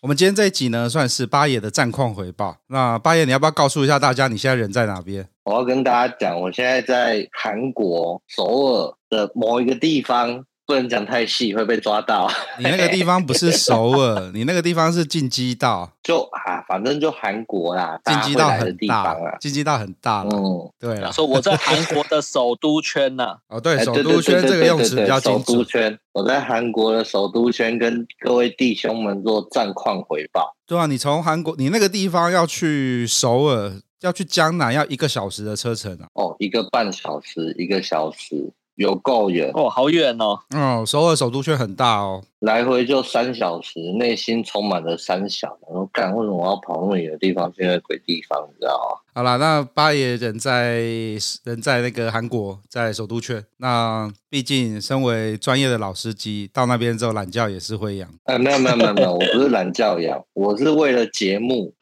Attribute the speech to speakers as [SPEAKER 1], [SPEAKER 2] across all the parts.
[SPEAKER 1] 我们今天这一集呢，算是八爷的战况回报。那八爷，你要不要告诉一下大家，你现在人在哪边？
[SPEAKER 2] 我要跟大家讲，我现在在韩国首尔的某一个地方。不能讲太细，会被抓到。
[SPEAKER 1] 你那个地方不是首尔，你那个地方是进击道。
[SPEAKER 2] 就啊，反正就韩国啦，
[SPEAKER 1] 进击道很大啊，京畿道很大。嗯，对了，
[SPEAKER 3] 说我在韩国的首都圈呐。
[SPEAKER 1] 哦，对，首都圈这个用词比较精准。
[SPEAKER 2] 首都圈，我在韩国的首都圈跟各位弟兄们做战况回报。
[SPEAKER 1] 对啊，你从韩国，你那个地方要去首尔，要去江南，要一个小时的车程啊。
[SPEAKER 2] 哦，一个半小时，一个小时。有够远
[SPEAKER 3] 哦，好远哦。
[SPEAKER 1] 嗯，首尔首都圈很大哦，
[SPEAKER 2] 来回就三小时，内心充满了三小。然后干，为什么我要跑那么远的地方去那鬼地方？你知道吗？
[SPEAKER 1] 好啦，那八爷人在人在那个韩国，在首都圈。那毕竟身为专业的老司机，到那边之后懒觉也是会痒。
[SPEAKER 2] 呃，没有没有没有没有，我不是懒觉痒，我是为了节目，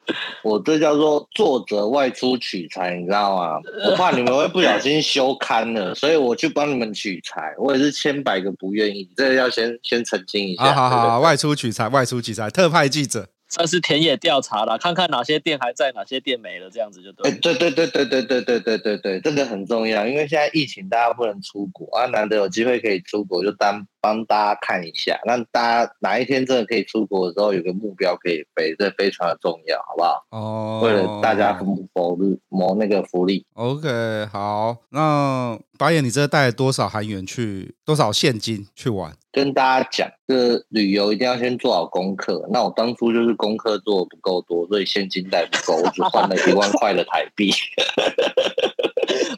[SPEAKER 2] 我这叫做作者外出取材，你知道吗？我怕你们会不小心休刊了，所以我去帮你们取材。我也是千百个不愿意，这个要先先澄清一下。
[SPEAKER 1] 好好好，外出取材，外出取材，特派记者。
[SPEAKER 3] 算是田野调查了，看看哪些店还在，哪些店没了，这样子就对。
[SPEAKER 2] 对对对对对对对对对对，这个很重要，因为现在疫情，大家不能出国啊，难得有机会可以出国，就当帮大家看一下，让大家哪一天真的可以出国的时候，有个目标可以飞，这非常的重要，好不好？哦，为了大家谋谋那个福利。
[SPEAKER 1] OK，好，那导演，你这带了多少韩元去？多少现金去玩？
[SPEAKER 2] 跟大家讲，这旅游一定要先做好功课。那我当初就是功课做的不够多，所以现金带不够，我只换了一万块的台币。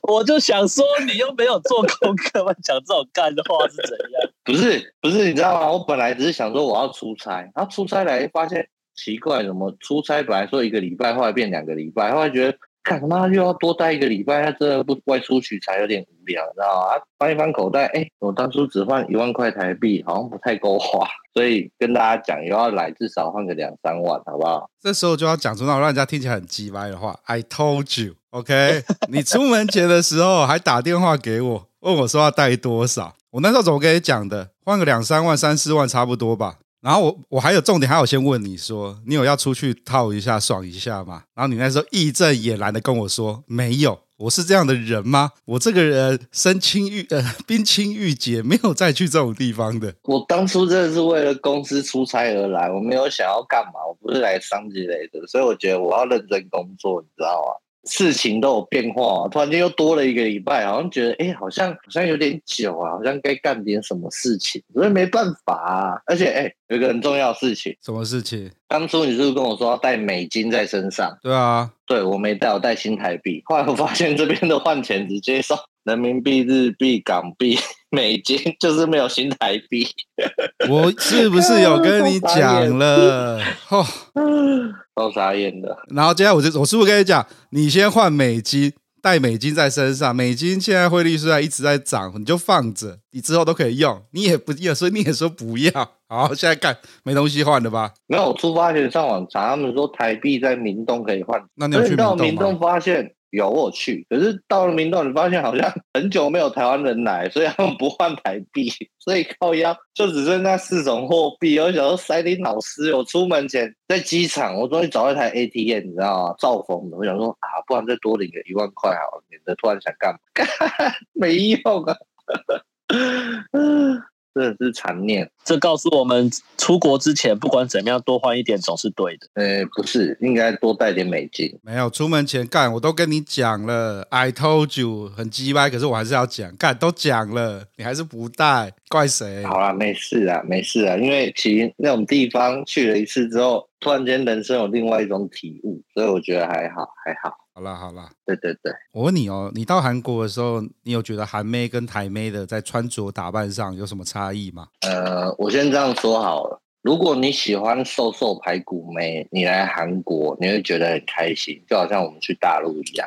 [SPEAKER 3] 我就想说，你又没有做功课，讲这种干的话是怎样？
[SPEAKER 2] 不是，不是，你知道吗？我本来只是想说我要出差，然后出差来发现奇怪，什么出差本来说一个礼拜，后来变两个礼拜，后来觉得。干嘛又要多待一个礼拜，他真的不外出取材有点无聊，你知道吗？翻一翻口袋，哎、我当初只换一万块台币，好像不太够花，所以跟大家讲，又要来至少换个两三万，好不好？
[SPEAKER 1] 这时候就要讲出那种让人家听起来很鸡歪的话。I told you，OK？你出门前的时候还打电话给我，问我说要带多少？我那时候怎么跟你讲的？换个两三万、三四万差不多吧。然后我我还有重点，还有先问你说，你有要出去套一下、爽一下吗？然后你那时候义正言辞的跟我说，没有。我是这样的人吗？我这个人身轻玉呃冰清玉洁，没有再去这种地方的。
[SPEAKER 2] 我当初真的是为了公司出差而来，我没有想要干嘛，我不是来商机类的，所以我觉得我要认真工作，你知道吗？事情都有变化，突然间又多了一个礼拜，好像觉得哎、欸，好像好像有点久啊，好像该干点什么事情，所以没办法啊。而且哎、欸，有一个很重要的事情，
[SPEAKER 1] 什么事情？
[SPEAKER 2] 当初你是不是跟我说要带美金在身上？
[SPEAKER 1] 对啊，
[SPEAKER 2] 对我没带，我带新台币。后来我发现这边的换钱直接收人民币、日币、港币、美金，就是没有新台币。
[SPEAKER 1] 我是不是有跟你 讲了？哦。
[SPEAKER 2] 都傻眼的，
[SPEAKER 1] 然后接下来我就我是不是跟你讲，你先换美金，带美金在身上，美金现在汇率虽然一直在涨，你就放着，你之后都可以用，你也不要，所以你也说不要，好，现在干没东西换了吧？
[SPEAKER 2] 没有，我出发前上网查，他们说台币在明洞可以换，
[SPEAKER 1] 那你有去到
[SPEAKER 2] 明洞发现？有我去，可是到了明洞，你发现好像 很久没有台湾人来，所以他们不换台币，所以靠腰就只剩那四种货币。我想说，塞林老师，我出门前在机场，我终于找到一台 ATM，你知道吗？兆丰的，我想说啊，不然再多领个一万块好了，免得突然想干嘛？没用啊。真的是残念，
[SPEAKER 3] 这告诉我们，出国之前不管怎么样，多换一点总是对的。
[SPEAKER 2] 呃，不是，应该多带点美金。
[SPEAKER 1] 没有，出门前干，我都跟你讲了，I told you，很鸡歪，可是我还是要讲，干都讲了，你还是不带，怪谁？
[SPEAKER 2] 好啦，没事啊，没事啊，因为其实那种地方去了一次之后，突然间人生有另外一种体悟，所以我觉得还好，还好。
[SPEAKER 1] 好啦好啦，
[SPEAKER 2] 对对对，
[SPEAKER 1] 我问你哦，你到韩国的时候，你有觉得韩妹跟台妹的在穿着打扮上有什么差异吗？
[SPEAKER 2] 呃，我先这样说好了，如果你喜欢瘦瘦排骨妹，你来韩国你会觉得很开心，就好像我们去大陆一样，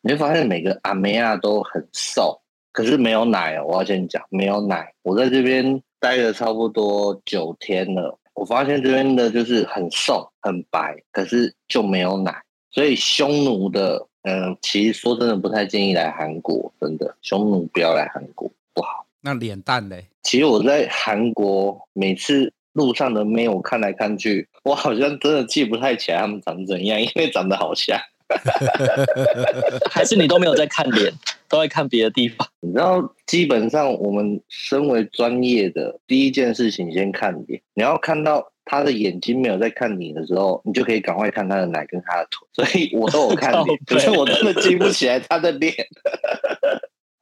[SPEAKER 2] 你会发现每个阿妹啊都很瘦，可是没有奶哦。我要先讲，没有奶。我在这边待了差不多九天了，我发现这边的就是很瘦很白，可是就没有奶。所以匈奴的，嗯、呃，其实说真的不太建议来韩国，真的匈奴不要来韩国不好。
[SPEAKER 1] 那脸蛋嘞？
[SPEAKER 2] 其实我在韩国每次路上的妹，我看来看去，我好像真的记不太起来他们长怎样，因为长得好像。
[SPEAKER 4] 还是你都没有在看脸，都在看别的地方？
[SPEAKER 2] 你知道，基本上我们身为专业的，第一件事情先看脸。你要看到他的眼睛没有在看你的时候，你就可以赶快看他的奶跟他的腿。所以我都有看脸，可是我真的记不起来他的脸。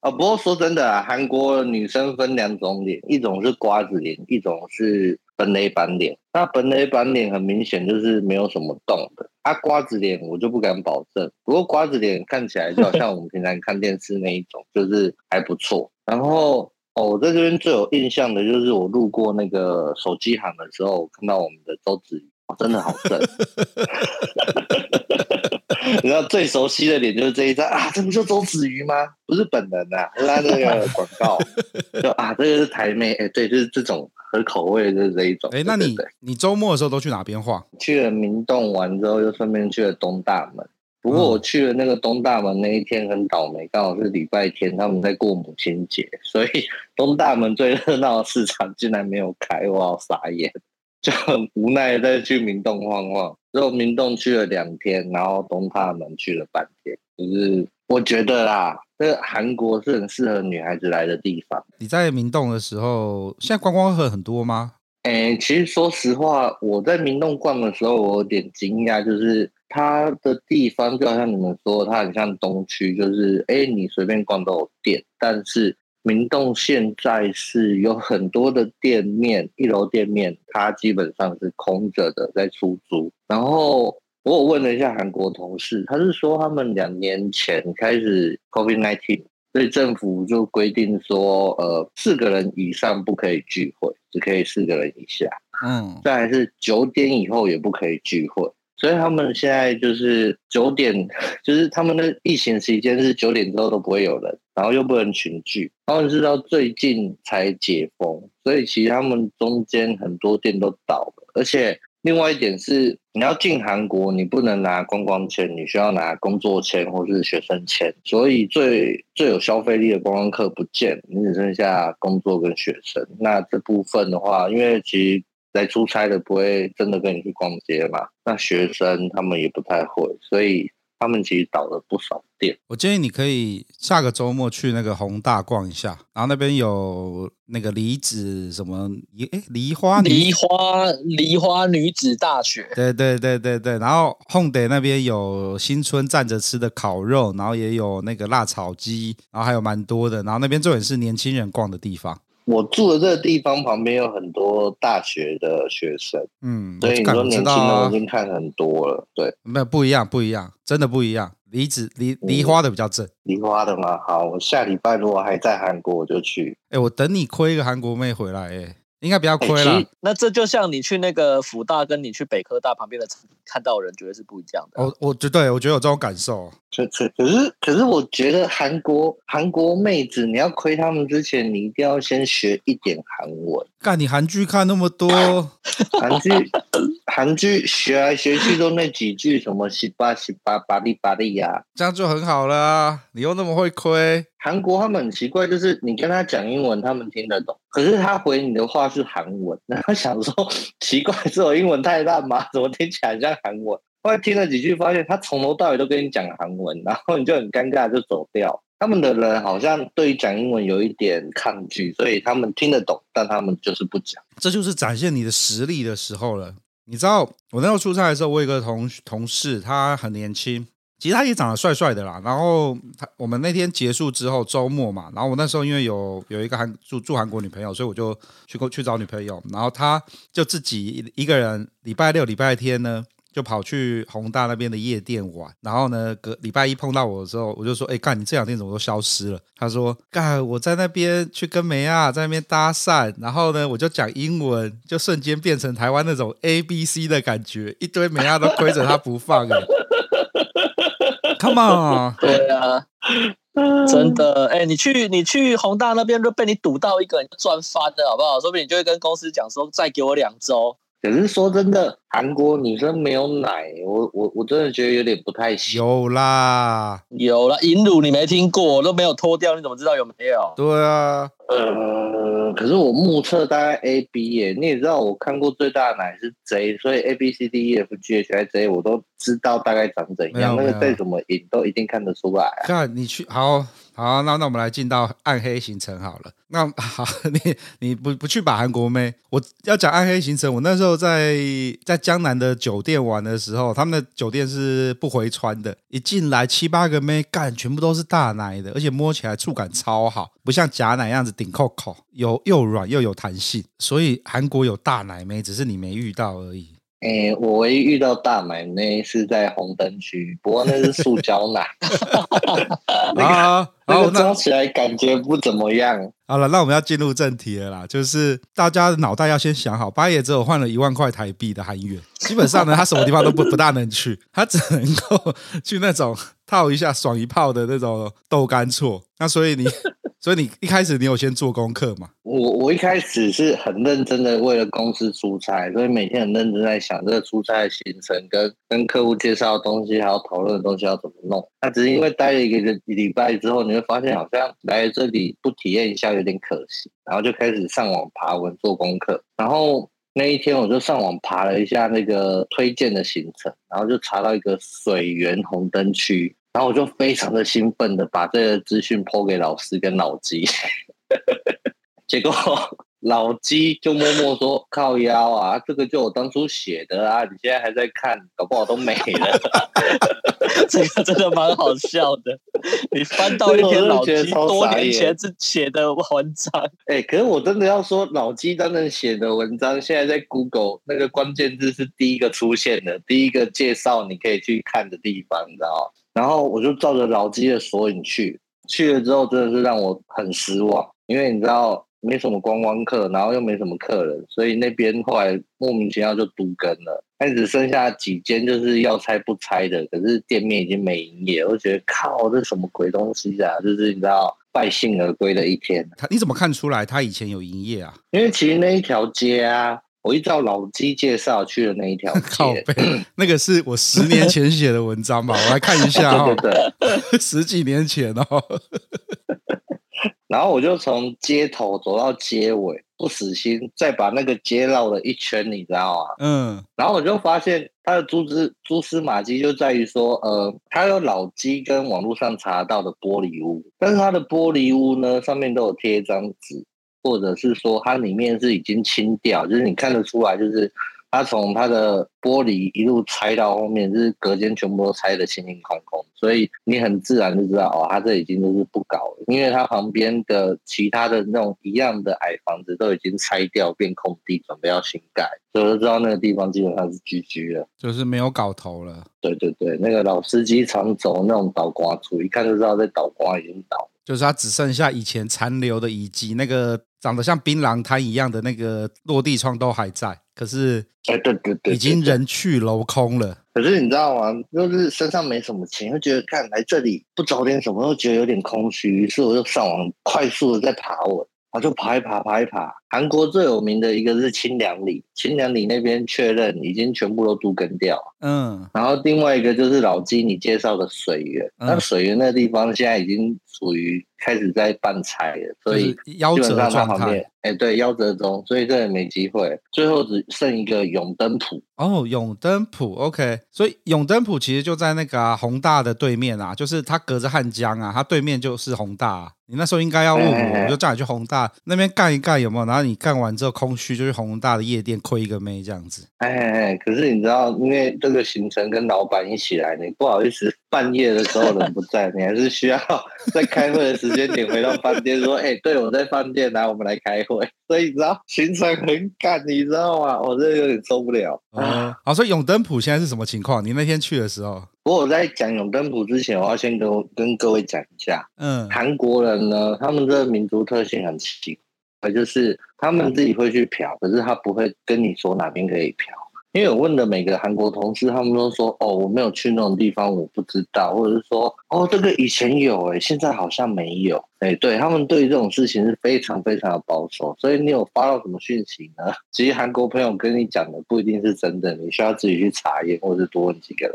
[SPEAKER 2] 啊，不过说真的啊，韩国女生分两种脸，一种是瓜子脸，一种是本垒板脸。那本垒板脸很明显就是没有什么动的，啊，瓜子脸我就不敢保证。不过瓜子脸看起来就好像我们平常看电视那一种，就是还不错。然后哦，我在这边最有印象的就是我路过那个手机行的时候，看到我们的周子瑜，哦，真的好正。你知道最熟悉的脸就是这一张啊，这不就周子瑜吗？不是本人啊，是他那个广告。就啊，这个是台妹，哎，对，就是这种合口味的这一种。
[SPEAKER 1] 哎，那你你周末的时候都去哪边晃？
[SPEAKER 2] 去了明洞玩之后，又顺便去了东大门。不过我去了那个东大门那一天很倒霉，刚好是礼拜天，他们在过母亲节，所以 东大门最热闹的市场竟然没有开，我好傻眼。就很无奈再去明洞晃晃，之后明洞去了两天，然后东大门去了半天。就是我觉得啦，这个韩国是很适合女孩子来的地方。
[SPEAKER 1] 你在明洞的时候，现在观光客很多
[SPEAKER 2] 吗？诶、其实说实话，我在明洞逛的时候，我有点惊讶，就是它的地方就好像你们说，它很像东区，就是诶、你随便逛都有店，但是。明洞现在是有很多的店面，一楼店面它基本上是空着的，在出租。然后我有问了一下韩国同事，他是说他们两年前开始 COVID-19，所以政府就规定说，呃，四个人以上不可以聚会，只可以四个人以下。嗯，再来是九点以后也不可以聚会。所以他们现在就是九点，就是他们的疫情时间是九点之后都不会有人，然后又不能群聚。他们是到最近才解封，所以其实他们中间很多店都倒了。而且另外一点是，你要进韩国，你不能拿观光签，你需要拿工作签或是学生签。所以最最有消费力的观光客不见，你只剩下工作跟学生。那这部分的话，因为其实。来出差的不会真的跟你去逛街嘛？那学生他们也不太会，所以他们其实倒了不少店。
[SPEAKER 1] 我建议你可以下个周末去那个宏大逛一下，然后那边有那个梨子什么梨，哎，梨花
[SPEAKER 4] 梨花梨花女子大学。
[SPEAKER 1] 对对对对对，然后弘大那边有新春站着吃的烤肉，然后也有那个辣炒鸡，然后还有蛮多的。然后那边重点是年轻人逛的地方。
[SPEAKER 2] 我住的这个地方旁边有很多大学的学生，嗯，所以你说年轻的我已经看很多了，对，
[SPEAKER 1] 没有不一样，不一样，真的不一样。梨子梨梨花的比较正，
[SPEAKER 2] 梨花的吗？好，我下礼拜如果还在韩国，我就去。
[SPEAKER 1] 哎，我等你亏一个韩国妹回来，哎。应该比较亏了，欸。
[SPEAKER 4] 那这就像你去那个福大，跟你去北科大旁边的看到的人，绝对是不一样的。
[SPEAKER 1] 我我觉对，我觉得有这种感受。
[SPEAKER 2] 可可可是可是，我觉得韩国韩国妹子，你要亏他们之前，你一定要先学一点韩文。
[SPEAKER 1] 干，你韩剧看那么多，
[SPEAKER 2] 韩剧 韩剧学来学去都那几句，什么十八十八巴利巴利呀，
[SPEAKER 1] 这样就很好了啊。你又那么会亏。
[SPEAKER 2] 韩国他们很奇怪，就是你跟他讲英文，他们听得懂，可是他回你的话是韩文，然后想说奇怪，是我英文太烂吗？怎么听起来像韩文？后来听了几句，发现他从头到尾都跟你讲韩文，然后你就很尴尬，就走掉。他们的人好像对于讲英文有一点抗拒，所以他们听得懂，但他们就是不讲。
[SPEAKER 1] 这就是展现你的实力的时候了。你知道，我那时候出差的时候，我有一个同同事，他很年轻。其实他也长得帅帅的啦，然后他我们那天结束之后周末嘛，然后我那时候因为有有一个韩住住韩国女朋友，所以我就去过去找女朋友，然后他就自己一个人礼拜六礼拜天呢就跑去宏大那边的夜店玩。然后呢，隔礼拜一碰到我的时候，我就说：“哎，干，你这两天怎么都消失了？”他说：“干，我在那边去跟梅亚在那边搭讪，然后呢，我就讲英文，就瞬间变成台湾那种 A B C 的感觉，一堆梅亚都追着他不放。”哎，Come on，
[SPEAKER 4] 对啊。真的，哎、欸，你去你去宏大那边，就被你堵到一个，你赚翻了，好不好？说不定你就会跟公司讲说，再给我两周。
[SPEAKER 2] 可是说真的，韩国女生没有奶，我我我真的觉得有点不太行。
[SPEAKER 1] 有啦，
[SPEAKER 4] 有啦，银乳你没听过，我都没有脱掉，你怎么知道有没有？
[SPEAKER 1] 对啊，
[SPEAKER 2] 呃，可是我目测大概 A B 耶，你也知道，我看过最大的奶是 J，所以 A B C D E F G H I J 我都知道大概长怎样，那个再怎么赢都一定看得出来、啊。
[SPEAKER 1] 看你去好。好，那那我们来进到暗黑行程好了。那好，你你不不去把韩国妹？我要讲暗黑行程。我那时候在在江南的酒店玩的时候，他们的酒店是不回穿的，一进来七八个妹干，全部都是大奶的，而且摸起来触感超好，不像假奶样子顶扣扣，有又软又有弹性。所以韩国有大奶妹，只是你没遇到而已。
[SPEAKER 2] 哎、欸，我唯一遇到大奶那是在红灯区，不过那是塑胶奶，那个那个装起来感觉不怎么样。
[SPEAKER 1] 好了，那我们要进入正题了啦，就是大家的脑袋要先想好，八爷只有换了一万块台币的韩元，基本上呢，他什么地方都不 不大能去，他只能够 去那种套一下爽一炮的那种豆干错。那所以你。所以你一开始你有先做功课吗？
[SPEAKER 2] 我我一开始是很认真的为了公司出差，所以每天很认真在想这个出差的行程跟跟客户介绍的东西，还有讨论的东西要怎么弄。那只是因为待了一个礼拜之后，你会发现好像来这里不体验一下有点可惜，然后就开始上网爬文做功课。然后那一天我就上网爬了一下那个推荐的行程，然后就查到一个水源红灯区。然后我就非常的兴奋的把这个资讯 po 给老师跟老鸡，结果老鸡就默默说靠腰啊，这个就我当初写的啊，你现在还在看，搞不好都没了。
[SPEAKER 4] 这个真的蛮好笑的，你翻到一篇老鸡多年前之写的文章，
[SPEAKER 2] 哎、欸，可是我真的要说，老鸡当年写的文章，现在在 Google 那个关键字是第一个出现的，第一个介绍你可以去看的地方，你知道吗？然后我就照着老鸡的索引去，去了之后真的是让我很失望，因为你知道没什么观光客，然后又没什么客人，所以那边后来莫名其妙就都更了，但只剩下几间就是要拆不拆的，可是店面已经没营业，我就觉得靠，这什么鬼东西啊！就是你知道败兴而归的一天。
[SPEAKER 1] 他你怎么看出来他以前有营业啊？
[SPEAKER 2] 因为其实那一条街啊。我依照老鸡介绍去的那一条街，
[SPEAKER 1] 那个是我十年前写的文章吧？我来看一下哈，
[SPEAKER 2] 对对对，
[SPEAKER 1] 十几年前哦。
[SPEAKER 2] 然后我就从街头走到街尾，不死心，再把那个街绕了一圈，你知道吗？嗯。然后我就发现它的蛛丝蛛丝马迹就在于说，呃，它有老鸡跟网络上查到的玻璃屋，但是它的玻璃屋呢，上面都有贴一张纸。或者是说它里面是已经清掉，就是你看得出来，就是它从它的玻璃一路拆到后面，就是隔间全部都拆得清清空空，所以你很自然就知道哦，它这已经就是不搞了，因为它旁边的其他的那种一样的矮房子都已经拆掉变空地，准备要新盖，所以就知道那个地方基本上是居居了，
[SPEAKER 1] 就是没有搞头了。
[SPEAKER 2] 对对对，那个老司机常走那种倒挂处，一看就知道在倒挂已经倒，
[SPEAKER 1] 就是它只剩下以前残留的遗迹，那个。长得像槟榔摊一样的那个落地窗都还在，可是，
[SPEAKER 2] 哎，对对对，
[SPEAKER 1] 已经人去楼空了。
[SPEAKER 2] 可是你知道吗？就是身上没什么钱，又觉得看来这里不找点什么，又觉得有点空虚，于是我就上网快速的在爬我。我就爬一爬，爬一爬。韩国最有名的一个是清凉里，清凉里那边确认已经全部都都根掉。嗯，然后另外一个就是老金你介绍的水源，那、嗯、水源那地方现在已经属于开始在半拆了，所以基本上它旁边，哎，对，夭折中，所以这也没机会。最后只剩一个永登浦。
[SPEAKER 1] 哦，永登浦，OK，所以永登浦其实就在那个、啊、弘大的对面啊，就是它隔着汉江啊，它对面就是宏大、啊。你那时候应该要问我，我就叫你去宏大那边干一干有没有？然后。后你干完之后空虚，就去宏大的夜店亏一个妹这样子。
[SPEAKER 2] 哎哎哎，可是你知道，因为这个行程跟老板一起来，你不好意思，半夜的时候人不在，你还是需要在开会的时间点回到饭店说，哎，对，我在饭店，来，我们来开会。所以你知道行程很赶，你知道吗？我真的有点受不了。
[SPEAKER 1] 哦，好，所以永登浦现在是什么情况？你那天去的时候？
[SPEAKER 2] 不过我在讲永登浦之前，我要先跟跟各位讲一下，嗯，韩国人呢，他们这个民族特性很奇怪，就是他们自己会去嫖，可是他不会跟你说哪边可以嫖。因为我问的每个韩国同事，他们都说：“哦，我没有去那种地方，我不知道。”或者是说：“哦，这个以前有，诶，现在好像没有。”哎，对，他们对于这种事情是非常非常的保守。所以你有发到什么讯息呢？其实韩国朋友跟你讲的不一定是真的，你需要自己去查验，或者是多问几个人。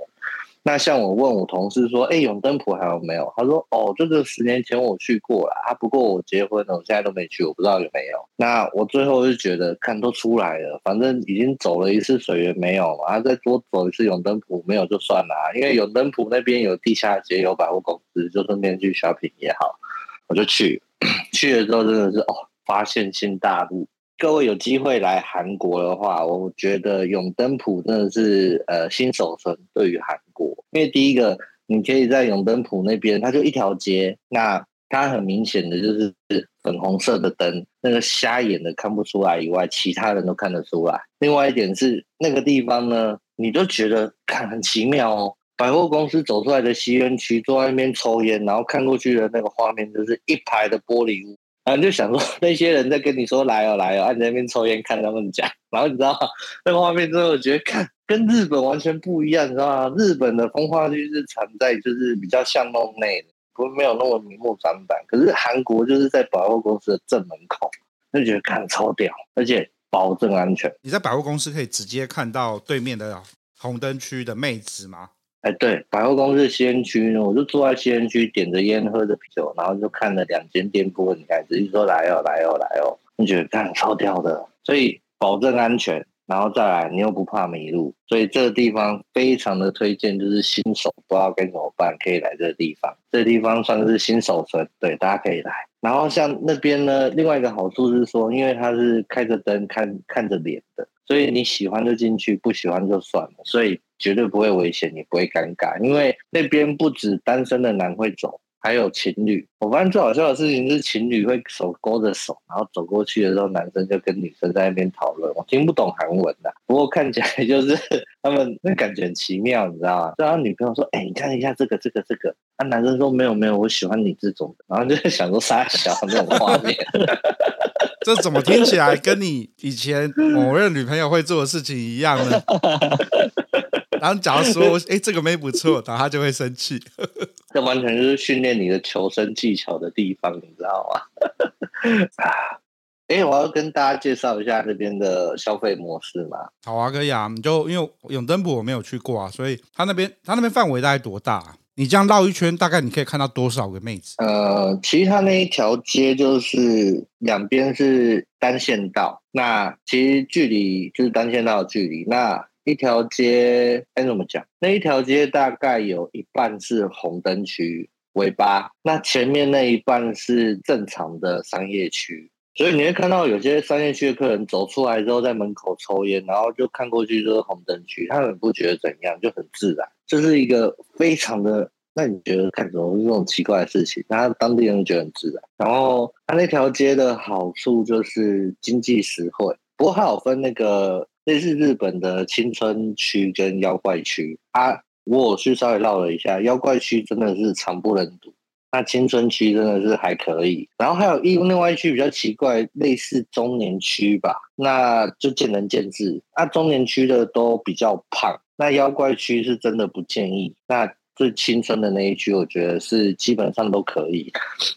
[SPEAKER 2] 那像我问我同事说，哎，永登浦还有没有？他说，哦，这个十年前我去过了，啊，不过我结婚了，我现在都没去，我不知道有没有。那我最后就觉得，看都出来了，反正已经走了一次水源没有嘛，啊，再多走一次永登浦没有就算了，啊，因为永登浦那边有地下街，有百货公司，就顺便去 shopping 也好，我就去，去了之后真的是哦，发现新大陆。各位有机会来韩国的话，我觉得永登浦真的是呃新手村。对于韩国，因为第一个，你可以在永登浦那边，它就一条街，那它很明显的就是粉红色的灯，那个瞎眼的看不出来以外，其他人都看得出来。另外一点是那个地方呢，你都觉得看很奇妙哦。百货公司走出来的吸烟区，坐在那边抽烟，然后看过去的那个画面就是一排的玻璃屋。然后就想说，那些人在跟你说来哦来哦，你在那边抽烟看他们讲，然后你知道那个画面之后，我觉得看跟日本完全不一样，你知道吗？日本的风化区是藏在就是比较巷弄内的，不没有那么明目张胆。可是韩国就是在百货公司的正门口，就觉得看超屌，而且保证安全。
[SPEAKER 1] 你在百货公司可以直接看到对面的红灯区的妹子吗？
[SPEAKER 2] 哎，对，百货公司吸烟区呢，我就坐在吸烟区，点着烟，喝着啤酒，然后就看了两间店铺，你看，直接说来哦，来哦，来哦，你觉得看超屌的，所以保证安全，然后再来，你又不怕迷路，所以这个地方非常的推荐，就是新手不知道该怎么办，可以来这个地方，这地方算是新手村，对，大家可以来。然后像那边呢，另外一个好处是说，因为它是开着灯看看着脸的，所以你喜欢就进去，不喜欢就算了，所以。绝对不会危险，也不会尴尬，因为那边不止单身的男会走，还有情侣。我发现最好笑的事情是，情侣会手勾着手，然后走过去的时候，男生就跟女生在那边讨论。我听不懂韩文的，不过看起来就是 他们那感觉很奇妙，你知道吗？就他女朋友说：“哎、你看一下这个，这个，这个。”啊，男生说：“没有，没有，我喜欢你这种。”然后就在想说杀小那种画面。
[SPEAKER 1] 这怎么听起来跟你以前某任女朋友会做的事情一样呢？然后假如说，哎，这个妹不错，然后他就会生气。
[SPEAKER 2] 这完全就是训练你的求生技巧的地方，你知道吗？啊，哎，我要跟大家介绍一下这边的消费模式嘛。
[SPEAKER 1] 好啊，可以啊。你就因为永登浦我没有去过啊，所以他那边他那边范围大概多大啊？你这样绕一圈，大概你可以看到多少个妹子？
[SPEAKER 2] 呃，其实它那一条街就是两边是单线道，那其实距离就是单线道的距离，那。一条街该怎么讲？那一条街大概有一半是红灯区尾巴，那前面那一半是正常的商业区，所以你会看到有些商业区的客人走出来之后，在门口抽烟，然后就看过去就是红灯区，他们不觉得怎样，就很自然。这是一个非常的，那你觉得看什么这种奇怪的事情？那当地人觉得很自然。然后他那条街的好处就是经济实惠，不过还有分那个。这是日本的青春区跟妖怪区啊，我有去稍微绕了一下，妖怪区真的是惨不忍睹，那青春区真的是还可以，然后还有一另外一区比较奇怪，类似中年区吧，那就见仁见智。那中年区的都比较胖，那妖怪区是真的不建议。那最青春的那一区，我觉得是基本上都可以，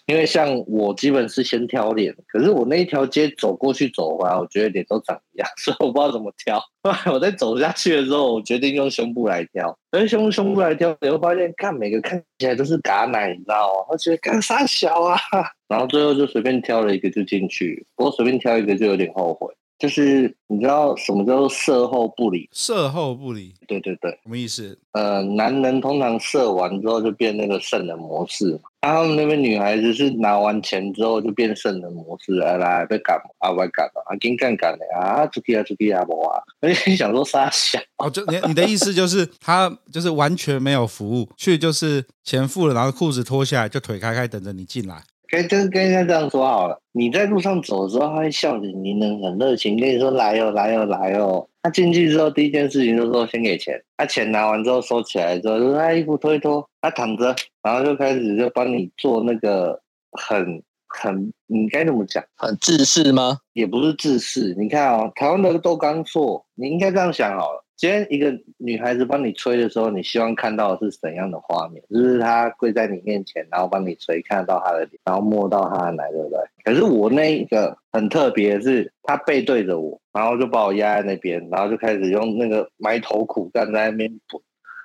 [SPEAKER 2] 因为像我基本是先挑脸，可是我那一条街走过去走回来，我觉得脸都长一样，所以我不知道怎么挑。后来我在走下去的时候，我决定用胸部来挑，用胸胸部来挑，你会发现看每个看起来都是嘎奶，你知道吗？我觉得干啥小啊，然后最后就随便挑了一个就进去，不过随便挑一个就有点后悔。就是你知道什么叫做射后不理？
[SPEAKER 1] 射后不理，对
[SPEAKER 2] 对对，
[SPEAKER 1] 什么意思？
[SPEAKER 2] 呃，男人通常射完之后就变那个圣人模式嘛，啊、他们那边女孩子是拿完钱之后就变圣人模式，来来被赶啊，被赶啊，跟干干的啊，出去啊，出去啊，不啊，而且想说啥想
[SPEAKER 1] 哦，就你你的意思就是他就是完全没有服务，去就是钱付了，然后裤子脱下来就腿开开等着你进来。
[SPEAKER 2] 跟跟跟人家这样说好了，你在路上走的时候，他会笑着，你能很热情跟你说来哦，来哦，来哦。他进去之后，第一件事情就是说先给钱。他钱拿完之后收起来之后，他衣服脱一脱，他躺着，然后就开始就帮你做那个很很，你该怎么讲？
[SPEAKER 4] 很制式吗？
[SPEAKER 2] 也不是制式。你看哦，台湾的豆干做，你应该这样想好了。今天一个女孩子帮你吹的时候，你希望看到的是怎样的画面？就是她跪在你面前，然后帮你吹，看得到她的脸，然后摸到她的奶，对不对？可是我那一个很特别是，她背对着我，然后就把我压在那边，然后就开始用那个埋头苦干在那边滚。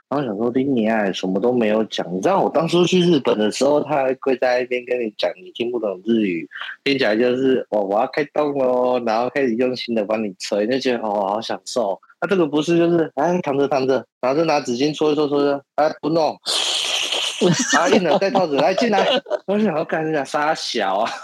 [SPEAKER 2] 然后想说，丁尼爱什么都没有讲。你知道我当初去日本的时候，他还跪在那边跟你讲，你听不懂日语，听起来就是我我要开动喽，然后开始用心的帮你吹，就觉得哦好享受。他、啊、这个不是就是哎躺着躺着，然后就拿纸巾搓一搓搓搓，哎不弄，啊硬了戴套子来进来，我想要干人家傻小啊。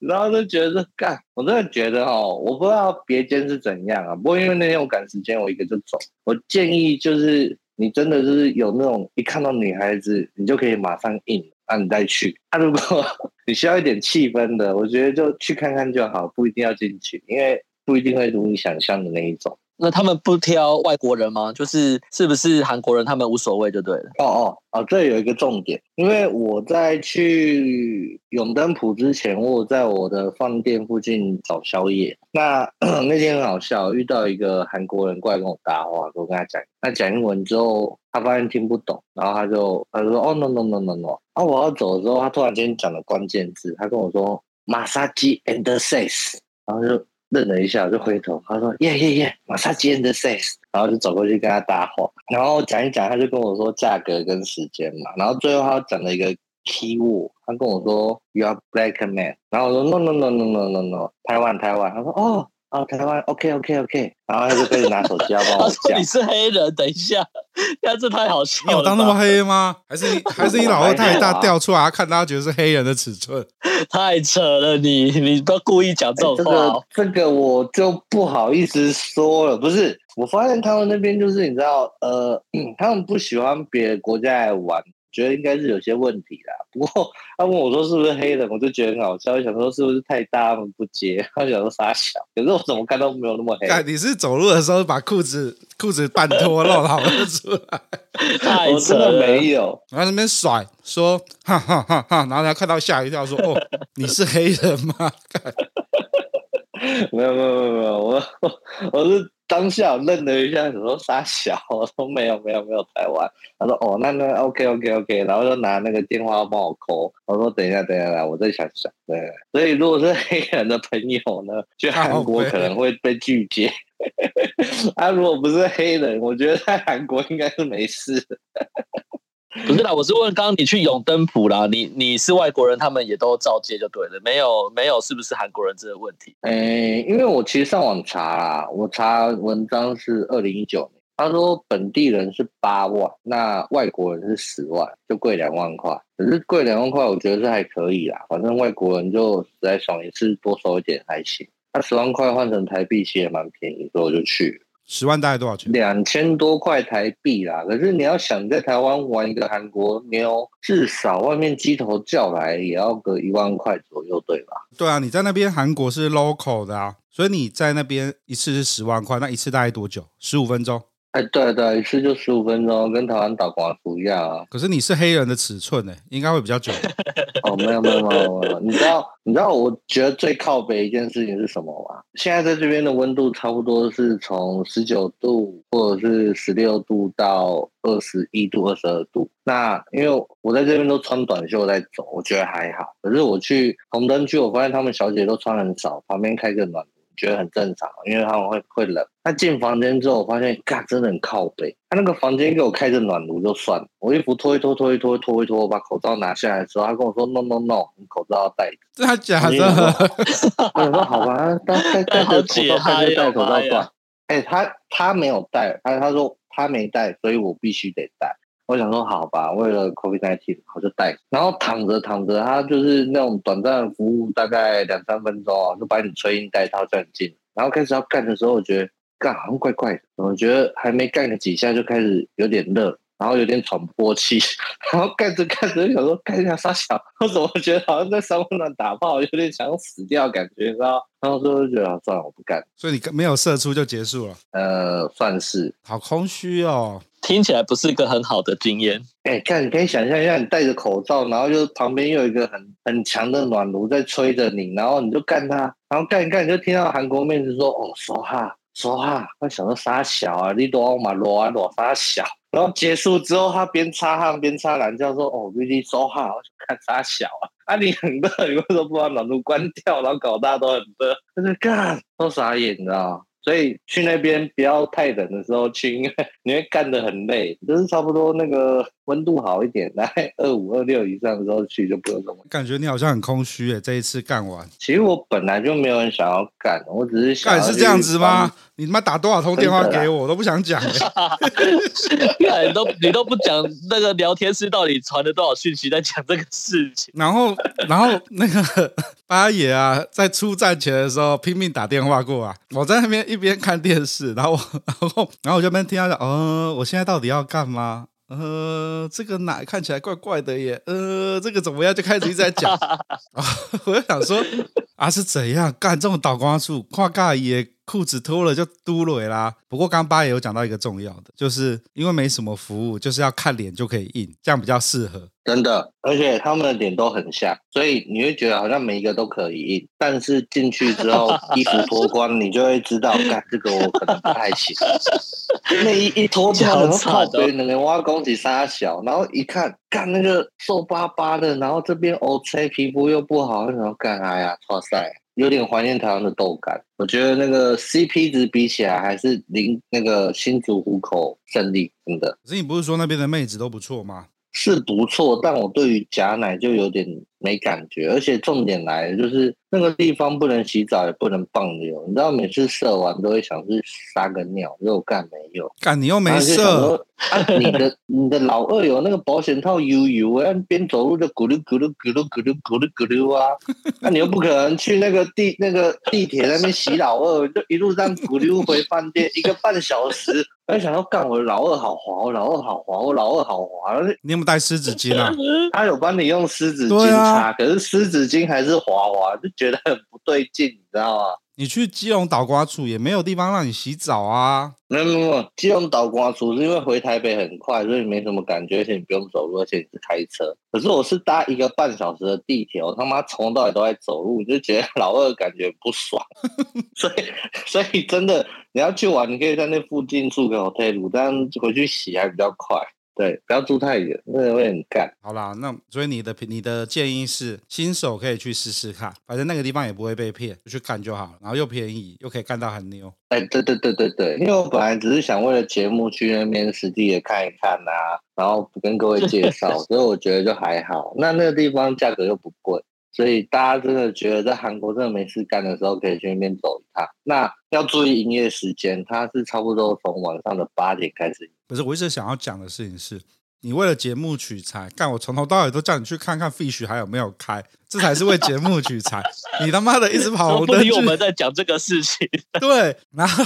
[SPEAKER 2] 然后就觉得干，我真的觉得哦，我不知道别间是怎样啊。不过因为那天我赶时间，我一个就走。我建议就是，你真的就是有那种一看到女孩子，你就可以马上硬，那你再去。那、啊、如果 你需要一点气氛的，我觉得就去看看就好，不一定要进去，因为不一定会如你想象的那一种。
[SPEAKER 4] 那他们不挑外国人吗？就是是不是韩国人，他们无所谓就对了。
[SPEAKER 2] 哦哦哦，这有一个重点，因为我在去永登浦之前，我在我的饭店附近找宵夜。那 那天很好笑，遇到一个韩国人过来跟我搭话，我跟他讲，他讲英文之后，他发现听不懂，然后他就他就说哦 no no no no no，啊我要走的时候，他突然间讲了关键字，他跟我说 massage and sex，然后就。愣了一下，就回头，他说：“耶耶耶，马上接你的 sex。”然后就走过去跟他搭话，然后讲一讲，他就跟我说价格跟时间嘛。然后最后他讲了一个 key word，他跟我说：“You are black man。”然后我说：“No no no no no no no，台湾台湾。”他说：“哦。”哦，台湾，OK OK OK，然后他就开始拿手机要帮我讲。他说
[SPEAKER 4] 你是黑人，等一下，呀，这太好笑了。
[SPEAKER 1] 你有当那么黑吗？还是你 还是你老二太大掉出来，他看他觉得是黑人的尺寸？
[SPEAKER 4] 太扯了你，你你不要故意讲这种话，哦
[SPEAKER 2] 欸这个。这个我就不好意思说了，不是，我发现他们那边就是你知道，呃，他们不喜欢别的国家来玩。觉得应该是有些问题啦，不过他问我说是不是黑人，我就觉得很好笑，我想说是不是太大他们不接，他想说傻小，可是我怎么看都没有那么黑。
[SPEAKER 1] 你是走路的时候把裤子裤子半脱露好了出来？
[SPEAKER 2] 我真的没有，
[SPEAKER 1] 然后那边甩说哈哈哈哈，然后他看到吓一跳说哦，你是黑人吗？
[SPEAKER 2] 没有没有没有没有，我我 我是。当下愣了一下，你说傻小，我说没有没有没有台湾。他说哦，那那 OK OK OK，然后就拿那个电话帮我 call。我说等一下等一下来，我再想想。对，所以如果是黑人的朋友呢，去韩国可能会被拒绝。他、啊、如果不是黑人，我觉得在韩国应该是没事。
[SPEAKER 4] 不是啦，我是问刚刚你去永登浦啦，你你是外国人，他们也都照接就对了，没有没有是不是韩国人这个问题？
[SPEAKER 2] 诶、欸，因为我其实上网查啦，我查文章是二零一九年，他说本地人是八万，那外国人是十万，就贵两万块。可是贵两万块，我觉得是还可以啦，反正外国人就实在爽一次多收一点还行。那十万块换成台币其实也蛮便宜，所以我就去。
[SPEAKER 1] 十万大概多少钱？
[SPEAKER 2] 两千多块台币啦。可是你要想在台湾玩一个韩国妞，至少外面机头叫来也要个一万块左右，对吧？
[SPEAKER 1] 对啊，你在那边韩国是 local 的啊，所以你在那边一次是十万块，那一次大概多久？十五分钟。
[SPEAKER 2] 哎，对对，一次就十五分钟，跟台湾打广府一样啊。
[SPEAKER 1] 可是你是黑人的尺寸呢，应该会比较久。
[SPEAKER 2] 哦，没有没有没有没有，你知道你知道我觉得最靠北一件事情是什么吗？现在在这边的温度差不多是从十九度或者是十六度到二十一度、二十二度。那因为我在这边都穿短袖在走，我觉得还好。可是我去红灯区，我发现他们小姐都穿很少，旁边开个暖。觉得很正常，因为他们会会冷。那进房间之后，我发现，嘎，真的很靠背。他那个房间给我开着暖炉就算了，我衣服脱一脱，脱一脱，脱一脱，我把口罩拿下来的时候，他跟我说：“No No No，你口罩要戴。”
[SPEAKER 1] 真的假的？
[SPEAKER 2] 我说：“好吧，戴戴着口罩戴就戴口罩算。”哎，他他没有戴，他他说他没戴，所以我必须得戴。我想说好吧，为了 COVID-19，我就戴。然后躺着躺着，他就是那种短暂的服务，大概两三分钟啊，就把你吹音戴套，这样进。然后开始要干的时候，我觉得干好像怪怪的，我觉得还没干个几下就开始有点热。然后有点喘不过气，然后干着干着，想说干一下杀小，我怎么觉得好像在三温暖打炮，有点想死掉感觉，你知道？然后就觉得算了，我不干。
[SPEAKER 1] 所以你没有射出就结束了？
[SPEAKER 2] 呃，算是。
[SPEAKER 1] 好空虚哦，
[SPEAKER 4] 听起来不是一个很好的经验。
[SPEAKER 2] 哎，看，你可以想象一下，你戴着口罩，然后就是旁边又有一个很很强的暖炉在吹着你，然后你就干他，然后干一干，你就听到韩国妹子说：“哦，说哈，说哈。”我想到沙小啊，你多嘛罗啊罗杀小。然后结束之后，他边擦汗边擦懒觉，说：“哦，really so hot，我看他小啊？啊，你很热，你为什么不把暖炉关掉？然后搞大家都很热，他说干，都傻眼，你知道？所以去那边不要太冷的时候去，因为 你会干得很累，就是差不多那个。”温度好一点，来二五二六以上的时候去就不用这么。
[SPEAKER 1] 感觉你好像很空虚诶，这一次干完。
[SPEAKER 2] 其实我本来就没有人想要干，我只是想。干
[SPEAKER 1] 是这样子吗？你他妈打多少通电话给我，我都不想讲。
[SPEAKER 4] 你都你都不讲那个聊天室到底传了多少讯息，在讲这个事情。
[SPEAKER 1] 然后然后那个八爷啊，在出站前的时候拼命打电话过啊，我在那边一边看电视，然后然后然后我就边听他讲，哦，我现在到底要干嘛？呃，这个奶看起来怪怪的耶。呃，这个怎么样？就开始一直在讲。我就想说，啊是怎样干这种倒光术？跨尬也裤子脱了就嘟了啦。不过刚刚八爷有讲到一个重要的，就是因为没什么服务，就是要看脸就可以印，这样比较适合。
[SPEAKER 2] 真的，而且他们的脸都很像，所以你会觉得好像每一个都可以印。但是进去之后，衣服脱光，你就会知道，干这个我可能不太行。内衣一脱掉，然后靠背那个挖工体杀小，然后一看，干那个瘦巴巴的，然后这边 O C 皮肤又不好，然后干哎呀，哇塞，有点怀念台湾的豆干。我觉得那个 CP 值比起来，还是零那个新竹虎口胜利，真的。
[SPEAKER 1] 可是你不是说那边的妹子都不错吗？
[SPEAKER 2] 是不错，但我对于假奶就有点没感觉，而且重点来了，就是那个地方不能洗澡，也不能放尿。你知道，每次射完都会想去撒个尿，又干没有？
[SPEAKER 1] 干你又没射？
[SPEAKER 2] 啊，你的你的老二有那个保险套悠悠，啊，边走路就咕噜咕噜咕噜咕噜咕噜咕噜啊！那你又不可能去那个地那个地铁那边洗老二，就一路上咕噜回饭店一个半小时。我想要干，我老二好滑，我老二好滑，我老二好滑。
[SPEAKER 1] 你有没有带湿纸巾啊？
[SPEAKER 2] 他有帮你用湿纸巾擦，啊、可是湿纸巾还是滑滑，就觉得很不对劲，你知道吗？
[SPEAKER 1] 你去基隆倒瓜处也没有地方让你洗澡啊！
[SPEAKER 2] 没有没有，基隆倒瓜处是因为回台北很快，所以没什么感觉，而且你不用走路，而且你是开车。可是我是搭一个半小时的地铁，我他妈从头到尾都在走路，就觉得老二感觉不爽。所以所以真的，你要去玩，你可以在那附近住个 hotel，这样回去洗还比较快。对，不要住太远，那个会很干。
[SPEAKER 1] 好啦，那所以你的你的建议是，新手可以去试试看，反正那个地方也不会被骗，就去干就好，然后又便宜，又可以干到很牛。
[SPEAKER 2] 哎，对对对对对，因为我本来只是想为了节目去那边实地也看一看啊，然后跟各位介绍，所以我觉得就还好。那那个地方价格又不贵。所以大家真的觉得在韩国真的没事干的时候，可以去那边走一趟。那要注意营业时间，它是差不多从晚上的八点开始。
[SPEAKER 1] 不是，我一直想要讲的事情是。你为了节目取材，干我从头到尾都叫你去看看 Fish 还有没有开，这才是为节目取材。你他妈的一直跑红灯
[SPEAKER 4] 我们在讲这个事情。
[SPEAKER 1] 对，然后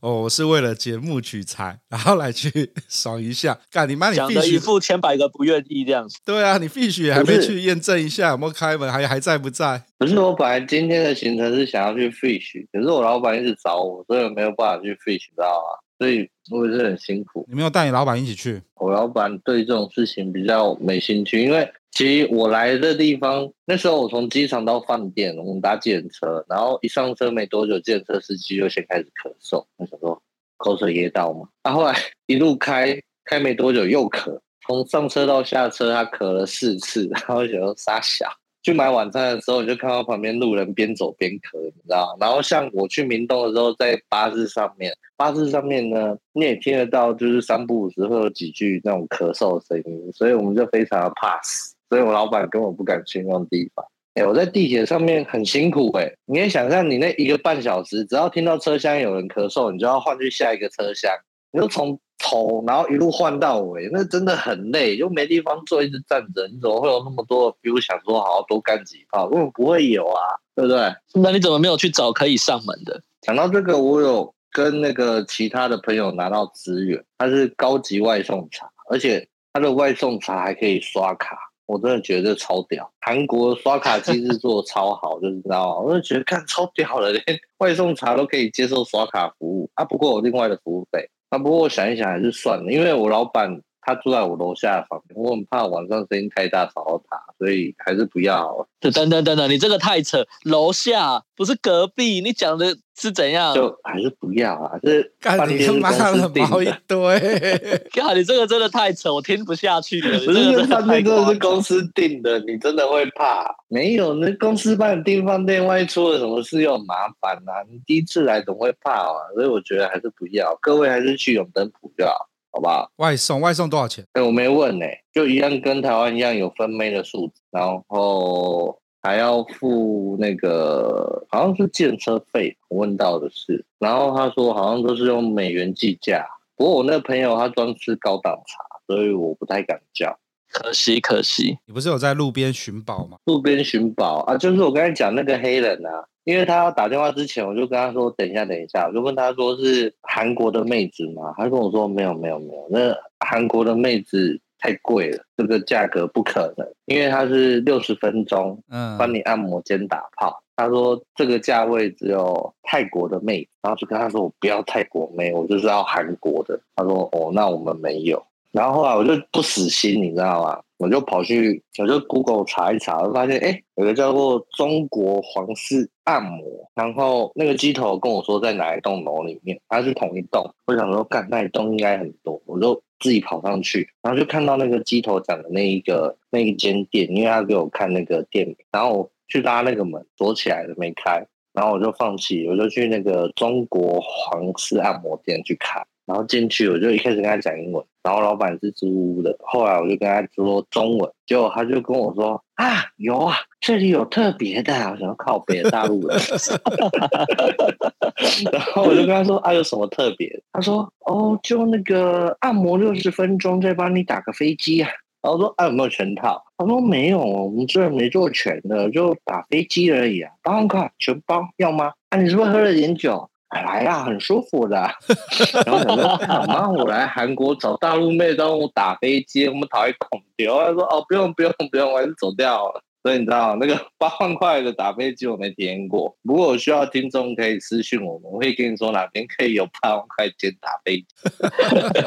[SPEAKER 1] 哦，我是为了节目取材，然后来去爽一下。干你妈，你 Fish
[SPEAKER 4] 讲的一副千百个不愿意这样子。
[SPEAKER 1] 对啊，你 Fish 也还没去验证一下有没有开门，还还在不在？
[SPEAKER 2] 不是，我本来今天的行程是想要去 Fish，可是我老板一直找我，所以我没有办法去 Fish，知道吗？所以我也是很辛苦。
[SPEAKER 1] 你没有带你老板一起去？
[SPEAKER 2] 我老板对这种事情比较没兴趣，因为其实我来的地方，那时候我从机场到饭店，我们搭计程车，然后一上车没多久，计程车司机就先开始咳嗽。我想说口水噎到嘛，他、啊、后来一路开开没多久又咳，从上车到下车他咳了四次，然后想说傻小。去买晚餐的时候，你就看到旁边路人边走边咳，你知道？然后像我去明洞的时候，在巴士上面，巴士上面呢，你也听得到，就是三不五时会有几句那种咳嗽的声音，所以我们就非常的怕死。所以我老板根本不敢去那种地方。哎，我在地铁上面很辛苦哎，你也想象，你那一个半小时，只要听到车厢有人咳嗽，你就要换去下一个车厢。你就从头然后一路换到尾，那真的很累，又没地方坐，一直站着，你怎么会有那么多？比如想说好好多干几炮，根本不会有啊，对不对？
[SPEAKER 4] 那你怎么没有去找可以上门的？
[SPEAKER 2] 讲到这个，我有跟那个其他的朋友拿到资源，他是高级外送茶，而且他的外送茶还可以刷卡。我真的觉得超屌，韩国刷卡机制做的超好，就是知道吗？我就觉得看超屌了，连外送茶都可以接受刷卡服务啊。不过有另外的服务费啊，不过我想一想还是算了，因为我老板。他住在我楼下的房间，我很怕晚上声音太大吵到他，所以还是不要。
[SPEAKER 4] 等等等等，你这个太扯，楼下不是隔壁，你讲的是怎样？
[SPEAKER 2] 就还是不要啊！这饭店是公司定的。
[SPEAKER 4] 对，靠，你这个真的太扯，我听不下去了。
[SPEAKER 2] 不是，饭店真的是公司定的，你真的会怕？没有，那公司帮你订饭店，万一出了什么事又麻烦啊！你第一次来总会怕啊，所以我觉得还是不要。各位还是去永登浦就好。好吧，
[SPEAKER 1] 外送外送多少钱？
[SPEAKER 2] 哎、欸，我没问呢、欸，就一样跟台湾一样有分妹的数字，然后还要付那个好像是建车费。我问到的是，然后他说好像都是用美元计价。不过我那个朋友他专吃高档茶，所以我不太敢叫。
[SPEAKER 4] 可惜可惜，
[SPEAKER 1] 你不是有在路边寻宝吗？
[SPEAKER 2] 路边寻宝啊，就是我刚才讲那个黑人啊。因为他要打电话之前，我就跟他说：“等一下，等一下。”我就问他说：“是韩国的妹子吗？”他跟我说：“没有，没有，没有。那韩国的妹子太贵了，这个价格不可能。因为他是六十分钟，嗯，帮你按摩兼打泡。嗯”他说：“这个价位只有泰国的妹子。”然后就跟他说：“我不要泰国妹，我就是要韩国的。”他说：“哦，那我们没有。”然后后来我就不死心，你知道吗？我就跑去，我就 Google 查一查，发现哎，有个叫做中国皇室按摩，然后那个机头跟我说在哪一栋楼里面，它是同一栋。我想说，干那一栋应该很多，我就自己跑上去，然后就看到那个机头讲的那一个那一间店，因为他给我看那个店，然后我去拉那个门，锁起来了没开，然后我就放弃，我就去那个中国皇室按摩店去看。然后进去，我就一开始跟他讲英文，然后老板是租屋的。后来我就跟他说中文，结果他就跟我说啊，有啊，这里有特别的，我想要靠北大陆人。然后我就跟他说啊，有什么特别？他说哦，就那个按摩六十分钟，再帮你打个飞机啊。然后我说啊，有没有全套？他说没有，我们这儿没做全的，就打飞机而已啊。八万块全包，要吗？啊，你是不是喝了点酒？来呀，很舒服的。然后想说，妈，我来韩国找大陆妹，让我打飞机，我们讨厌恐调。他说，哦，不用不用不用，我还是走掉了。所以你知道，那个八万块的打飞机我没体验过。不过我需要听众可以私信我们，我会跟你说哪边可以有八万块钱打飞机。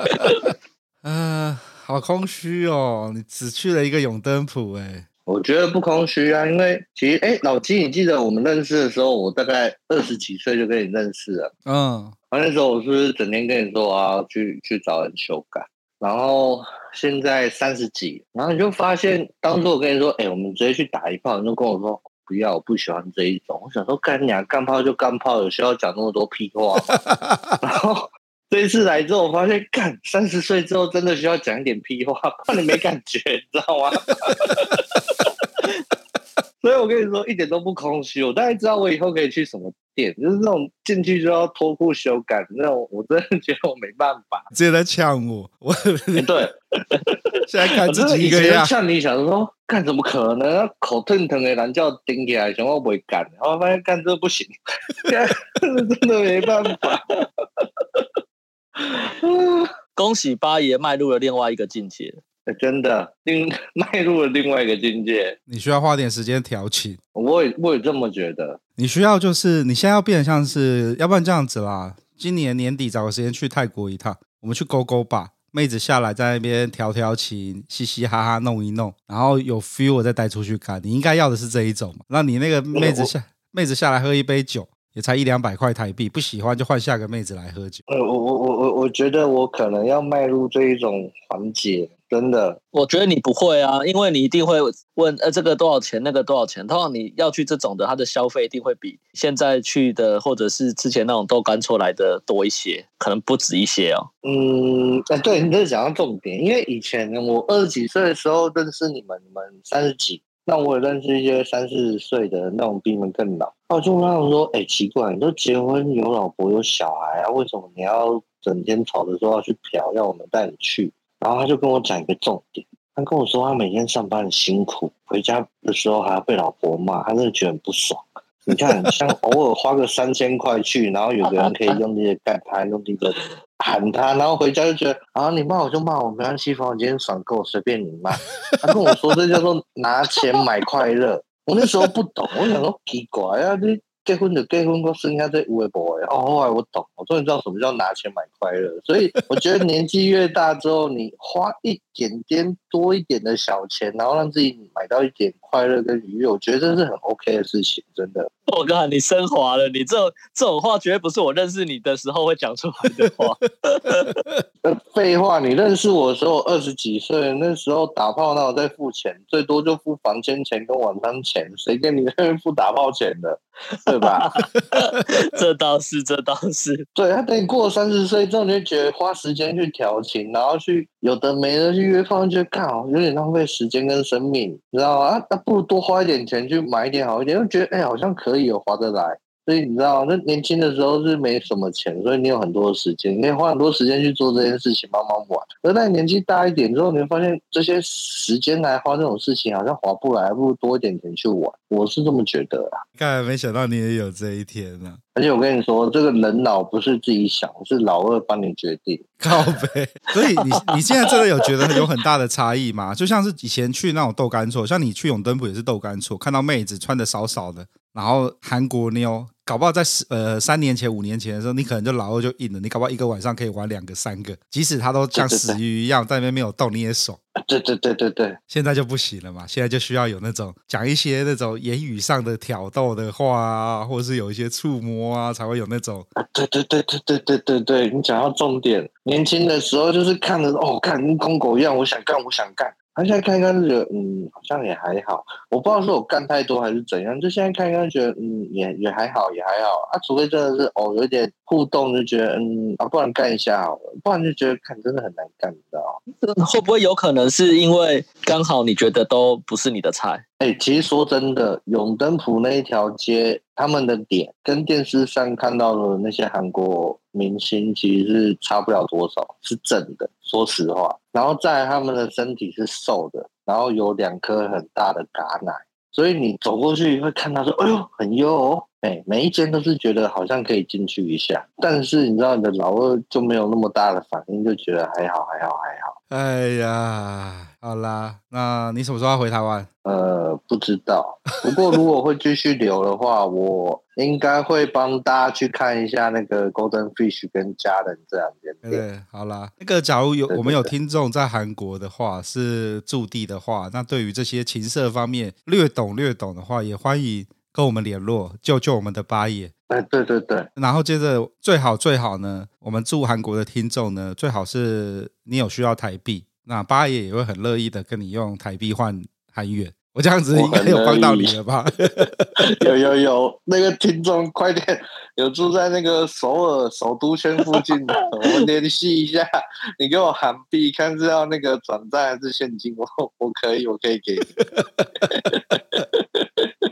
[SPEAKER 1] 嗯、好空虚哦，你只去了一个永登浦哎。
[SPEAKER 2] 我觉得不空虚啊，因为其实，哎，老金，你记得我们认识的时候，我大概二十几岁就跟你认识了。嗯，那时候我是不是整天跟你说我要去去找人修改？然后现在三十几，然后你就发现，当初我跟你说，哎，我们直接去打一炮，你就跟我说不要，我不喜欢这一种。我想说，干你啊，干炮就干炮，有需要讲那么多屁话吗？然后。这一次来之后，我发现，干三十岁之后真的需要讲一点屁话，怕你没感觉，你知道吗？所以我跟你说，一点都不空虚。我大概知道我以后可以去什么店，就是那种进去就要脱裤修改那种，我真的觉得我没办法。
[SPEAKER 1] 直接在呛我，我、欸、
[SPEAKER 2] 对，
[SPEAKER 1] 现在看自己一个样。
[SPEAKER 2] 呛你，想说，干怎么可能？口疼疼的懒叫顶起来，想我不会干，然后发现干这不行，真的没办法。
[SPEAKER 4] 恭喜八爷迈入了另外一个境界，
[SPEAKER 2] 真的，另 迈入了另外一个境界。
[SPEAKER 1] 你需要花点时间调情，
[SPEAKER 2] 我也我也这么觉得。
[SPEAKER 1] 你需要就是你现在要变得像是，要不然这样子啦，今年年底找个时间去泰国一趟，我们去勾勾吧，妹子下来在那边调调情，嘻嘻哈哈弄一弄，然后有 feel 我再带出去看。你应该要的是这一种嘛？那你那个妹子下妹子下来喝一杯酒。也才一两百块台币，不喜欢就换下个妹子来喝酒。
[SPEAKER 2] 呃，我我我我我觉得我可能要迈入这一种环节，真的。
[SPEAKER 4] 我觉得你不会啊，因为你一定会问，呃，这个多少钱，那个多少钱。通常你要去这种的，它的消费一定会比现在去的或者是之前那种豆干出来的多一些，可能不止一些哦。
[SPEAKER 2] 嗯，哎，对，你这是讲到重点，因为以前我二十几岁的时候认识你们，你们三十几。那我也认识一些三四十岁的那种比你们更老，那我就问他们说：“哎、欸，奇怪，你都结婚有老婆有小孩啊，为什么你要整天吵着说要去嫖，要我们带你去。然后他就跟我讲一个重点，他跟我说他每天上班很辛苦，回家的时候还要被老婆骂，他真的觉得很不爽。你看，像 偶尔花个三千块去，然后有个人可以用这些盖他，用这个喊他，然后回家就觉得啊，你骂我就骂我，没关系，反正我今天爽够，随便你骂。他跟我说这叫做拿钱买快乐，我那时候不懂，我想说奇怪啊，这。结婚的结婚，我剩下这五位 boy 哦，后来我懂，我终于知道什么叫拿钱买快乐。所以我觉得年纪越大之后，你花一点点多一点的小钱，然后让自己买到一点快乐跟愉悦，我觉得这是很 OK 的事情，真的。
[SPEAKER 4] 我靠，你升华了，你这种这种话绝对不是我认识你的时候会讲出来的话。
[SPEAKER 2] 废话，你认识我的时候二十几岁，那时候打炮那我在付钱，最多就付房间钱跟晚餐钱，谁跟你那边付打炮钱的？对吧？
[SPEAKER 4] 这倒是，这倒是。
[SPEAKER 2] 对，他等你过了三十岁之后，你就觉得花时间去调情，然后去有的没的去约炮，就看哦，有点浪费时间跟生命，你知道吗？啊，那不如多花一点钱去买一点好一点，就觉得哎，好像可以有划得来。所以你知道，那年轻的时候是没什么钱，所以你有很多的时间，你可以花很多时间去做这件事情，慢慢玩。而在年纪大一点之后，你会发现这些时间来花这种事情好像划不来，还不如多一点钱去玩。我是这么觉得啊。
[SPEAKER 1] 看来没想到你也有这一天呢、啊。
[SPEAKER 2] 而且我跟你说，这个人老不是自己想，是老二帮你决定。
[SPEAKER 1] 靠北。所以你你现在真的有觉得有很大的差异吗？就像是以前去那种豆干厝，像你去永登浦也是豆干厝，看到妹子穿的少少的。然后韩国妞，搞不好在十呃三年前、五年前的时候，你可能就老二就硬了。你搞不好一个晚上可以玩两个、三个，即使他都像死鱼一样在那边没有动，你也爽。
[SPEAKER 2] 对对对对对，
[SPEAKER 1] 现在就不行了嘛，现在就需要有那种讲一些那种言语上的挑逗的话啊，或者是有一些触摸啊，才会有那种。
[SPEAKER 2] 对对对对对对对对，你讲到重点。年轻的时候就是看着哦，看跟公狗一样，我想干，我想干。他现在看一看就觉得，嗯，好像也还好。我不知道是我干太多还是怎样，就现在看一看觉得，嗯，也也还好，也还好。啊，除非真的是哦，有点互动就觉得，嗯，啊，不然干一下好了，不然就觉得看真的很难干，你知道吗？
[SPEAKER 4] 会不会有可能是因为刚好你觉得都不是你的菜？
[SPEAKER 2] 哎、欸，其实说真的，永登浦那一条街，他们的点跟电视上看到的那些韩国明星其实是差不了多少，是正的。说实话，然后再他们的身体是瘦的，然后有两颗很大的嘎奶，所以你走过去会看到说，哎呦，很优哦。哎，每一间都是觉得好像可以进去一下，但是你知道你的老二就没有那么大的反应，就觉得还好，还好，还好。
[SPEAKER 1] 哎呀，好啦，那你什么时候要回台湾？
[SPEAKER 2] 呃，不知道。不过如果会继续留的话，我应该会帮大家去看一下那个 Golden Fish 跟家人这两间店。
[SPEAKER 1] 对，好啦，那个假如有我们有听众在韩国的话，是驻地的话，那对于这些情色方面略懂略懂的话，也欢迎。跟我们联络，救救我们的八爷。
[SPEAKER 2] 哎，对对对。
[SPEAKER 1] 然后接着最好最好呢，我们驻韩国的听众呢，最好是你有需要台币，那八爷也会很乐意的跟你用台币换韩元。我这样子应该有帮到你了吧？
[SPEAKER 2] 有有有，那个听众快点，有住在那个首尔首都圈附近的，我们联系一下，你给我韩币，看是要那个转账还是现金，我我可以，我可以给你。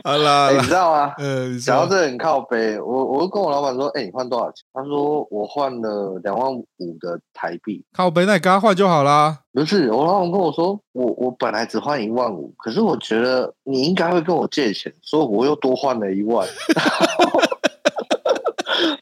[SPEAKER 1] 好啦，
[SPEAKER 2] 欸、你知道吗？
[SPEAKER 1] 嗯，
[SPEAKER 2] 讲到这很靠背，我我跟我老板说，哎、欸，你换多少钱？他说我换了两万五的台币。
[SPEAKER 1] 靠背，那你跟他换就好啦。
[SPEAKER 2] 不是，我老板跟我说，我我本来只换一万五，可是我觉得你应该会跟我借钱，所以我又多换了一万。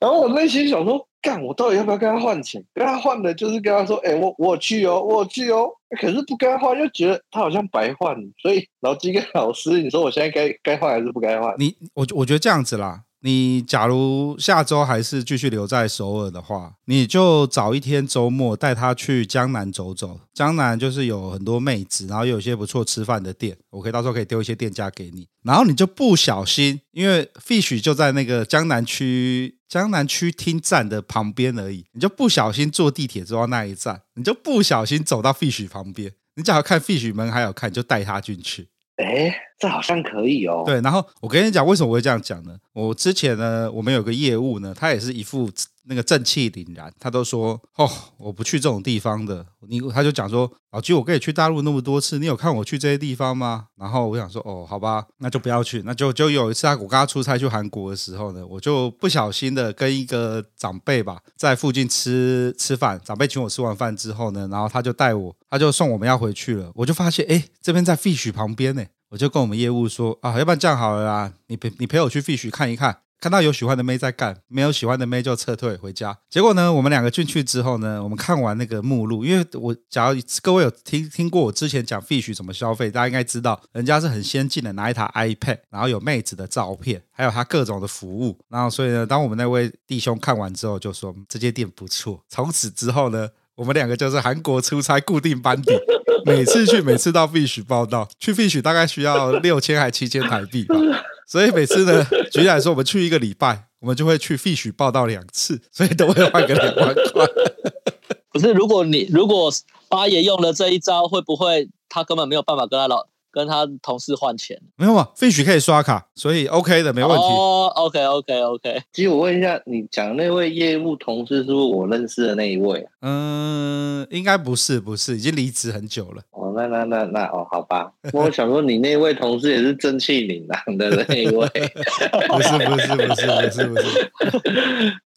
[SPEAKER 2] 然后我内心想说，干，我到底要不要跟他换钱？跟他换的就是跟他说，哎、我我去哦，我去哦。可是不跟他换，又觉得他好像白换。所以老金跟老师，你说我现在该该换还是不该换？
[SPEAKER 1] 你我我觉得这样子啦。你假如下周还是继续留在首尔的话，你就找一天周末带他去江南走走。江南就是有很多妹子，然后有些不错吃饭的店，我可以到时候可以丢一些店家给你。然后你就不小心，因为 Fish 就在那个江南区江南区厅站的旁边而已，你就不小心坐地铁坐到那一站，你就不小心走到 Fish 旁边，你只要看 Fish 门还有看，就带他进去。
[SPEAKER 2] 哎，这好像可以哦。
[SPEAKER 1] 对，然后我跟你讲，为什么我会这样讲呢？我之前呢，我们有个业务呢，他也是一副那个正气凛然，他都说哦，我不去这种地方的。你他就讲说，老吉，我跟你去大陆那么多次，你有看我去这些地方吗？然后我想说，哦，好吧，那就不要去。那就就有一次，我刚刚出差去韩国的时候呢，我就不小心的跟一个长辈吧，在附近吃吃饭，长辈请我吃完饭之后呢，然后他就带我，他就送我们要回去了。我就发现，哎，这边在 Fish 旁边呢，我就跟我们业务说啊，要不然这样好了啦，你陪你陪我去 Fish 看一看。看到有喜欢的妹在干，没有喜欢的妹就撤退回家。结果呢，我们两个进去之后呢，我们看完那个目录，因为我假如各位有听听过我之前讲 Fish 怎么消费，大家应该知道，人家是很先进的，拿一台 iPad，然后有妹子的照片，还有他各种的服务。然后所以呢，当我们那位弟兄看完之后，就说这间店不错。从此之后呢，我们两个就是韩国出差固定班底，每次去，每次到 Fish 报到，去 Fish 大概需要六千还七千台币吧。所以每次呢，举例来说，我们去一个礼拜，我们就会去 Fish 报道两次，所以都会换个两万块。
[SPEAKER 4] 不是，如果你如果八爷用了这一招，会不会他根本没有办法跟他老？跟他同事换钱
[SPEAKER 1] 没有啊？Fish 可以刷卡，所以 OK 的，没问题。
[SPEAKER 4] 哦，OK，OK，OK。
[SPEAKER 2] 其实我问一下，你讲那位业务同事是不是我认识的那一位？
[SPEAKER 1] 嗯，应该不是，不是，已经离职很久了。
[SPEAKER 2] 哦，那那那那哦，好吧。我想说，你那位同事也是正气凛然的 那一位。
[SPEAKER 1] 不是，不是，不是，不是，不是。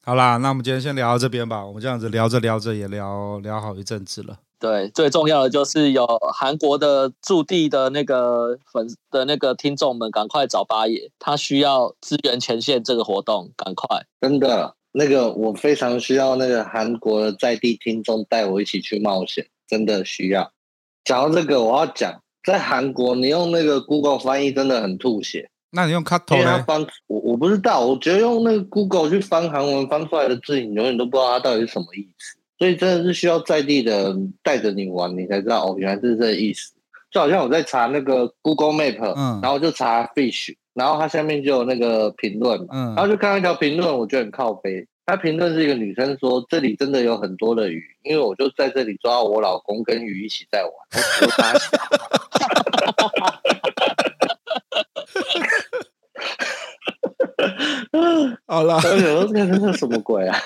[SPEAKER 1] 好啦，那我们今天先聊到这边吧。我们这样子聊着聊着也聊聊好一阵子了。
[SPEAKER 4] 对，最重要的就是有韩国的驻地的那个粉的那个听众们，赶快找八爷，他需要支援前线这个活动，赶快！
[SPEAKER 2] 真的，那个我非常需要那个韩国的在地听众带我一起去冒险，真的需要。讲到这个，我要讲，在韩国你用那个 Google 翻译真的很吐血。
[SPEAKER 1] 那你用 Kato 呢？
[SPEAKER 2] 翻我我不知道，我觉得用那个 Google 去翻韩文翻出来的字，你永远都不知道它到底是什么意思。所以真的是需要在地的带着你玩，你才知道哦，原来是这个意思。就好像我在查那个 Google Map，嗯，然后就查 Fish，然后它下面就有那个评论嘛，嗯，然后就看到一条评论，我觉得很靠背。他评论是一个女生说，这里真的有很多的鱼，因为我就在这里抓我老公跟鱼一起在玩。我就发现
[SPEAKER 1] 好了，
[SPEAKER 2] 我想说这个是什么鬼啊？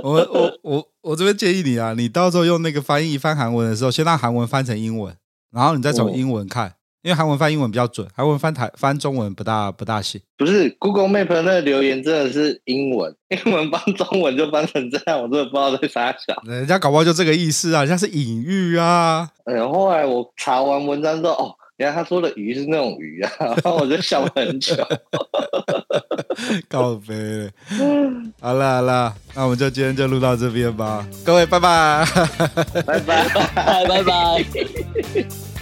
[SPEAKER 1] 我我我我这边建议你啊，你到时候用那个翻译翻韩文的时候，先让韩文翻成英文，然后你再从英文看，哦、因为韩文翻英文比较准，韩文翻台翻中文不大不大行。
[SPEAKER 2] 不是 Google Map 那个留言真的是英文，英文翻中文就翻成这样，我真的不知道在啥想。
[SPEAKER 1] 人家搞不好就这个意思啊，人家是隐喻啊。
[SPEAKER 2] 然后后来我查完文章之后，哦。原来他说的鱼是那种鱼啊，然后我就笑了很久。
[SPEAKER 1] 告别，好了好了，那我们就今天就录到这边吧，各位拜拜，
[SPEAKER 2] 拜。拜拜拜拜。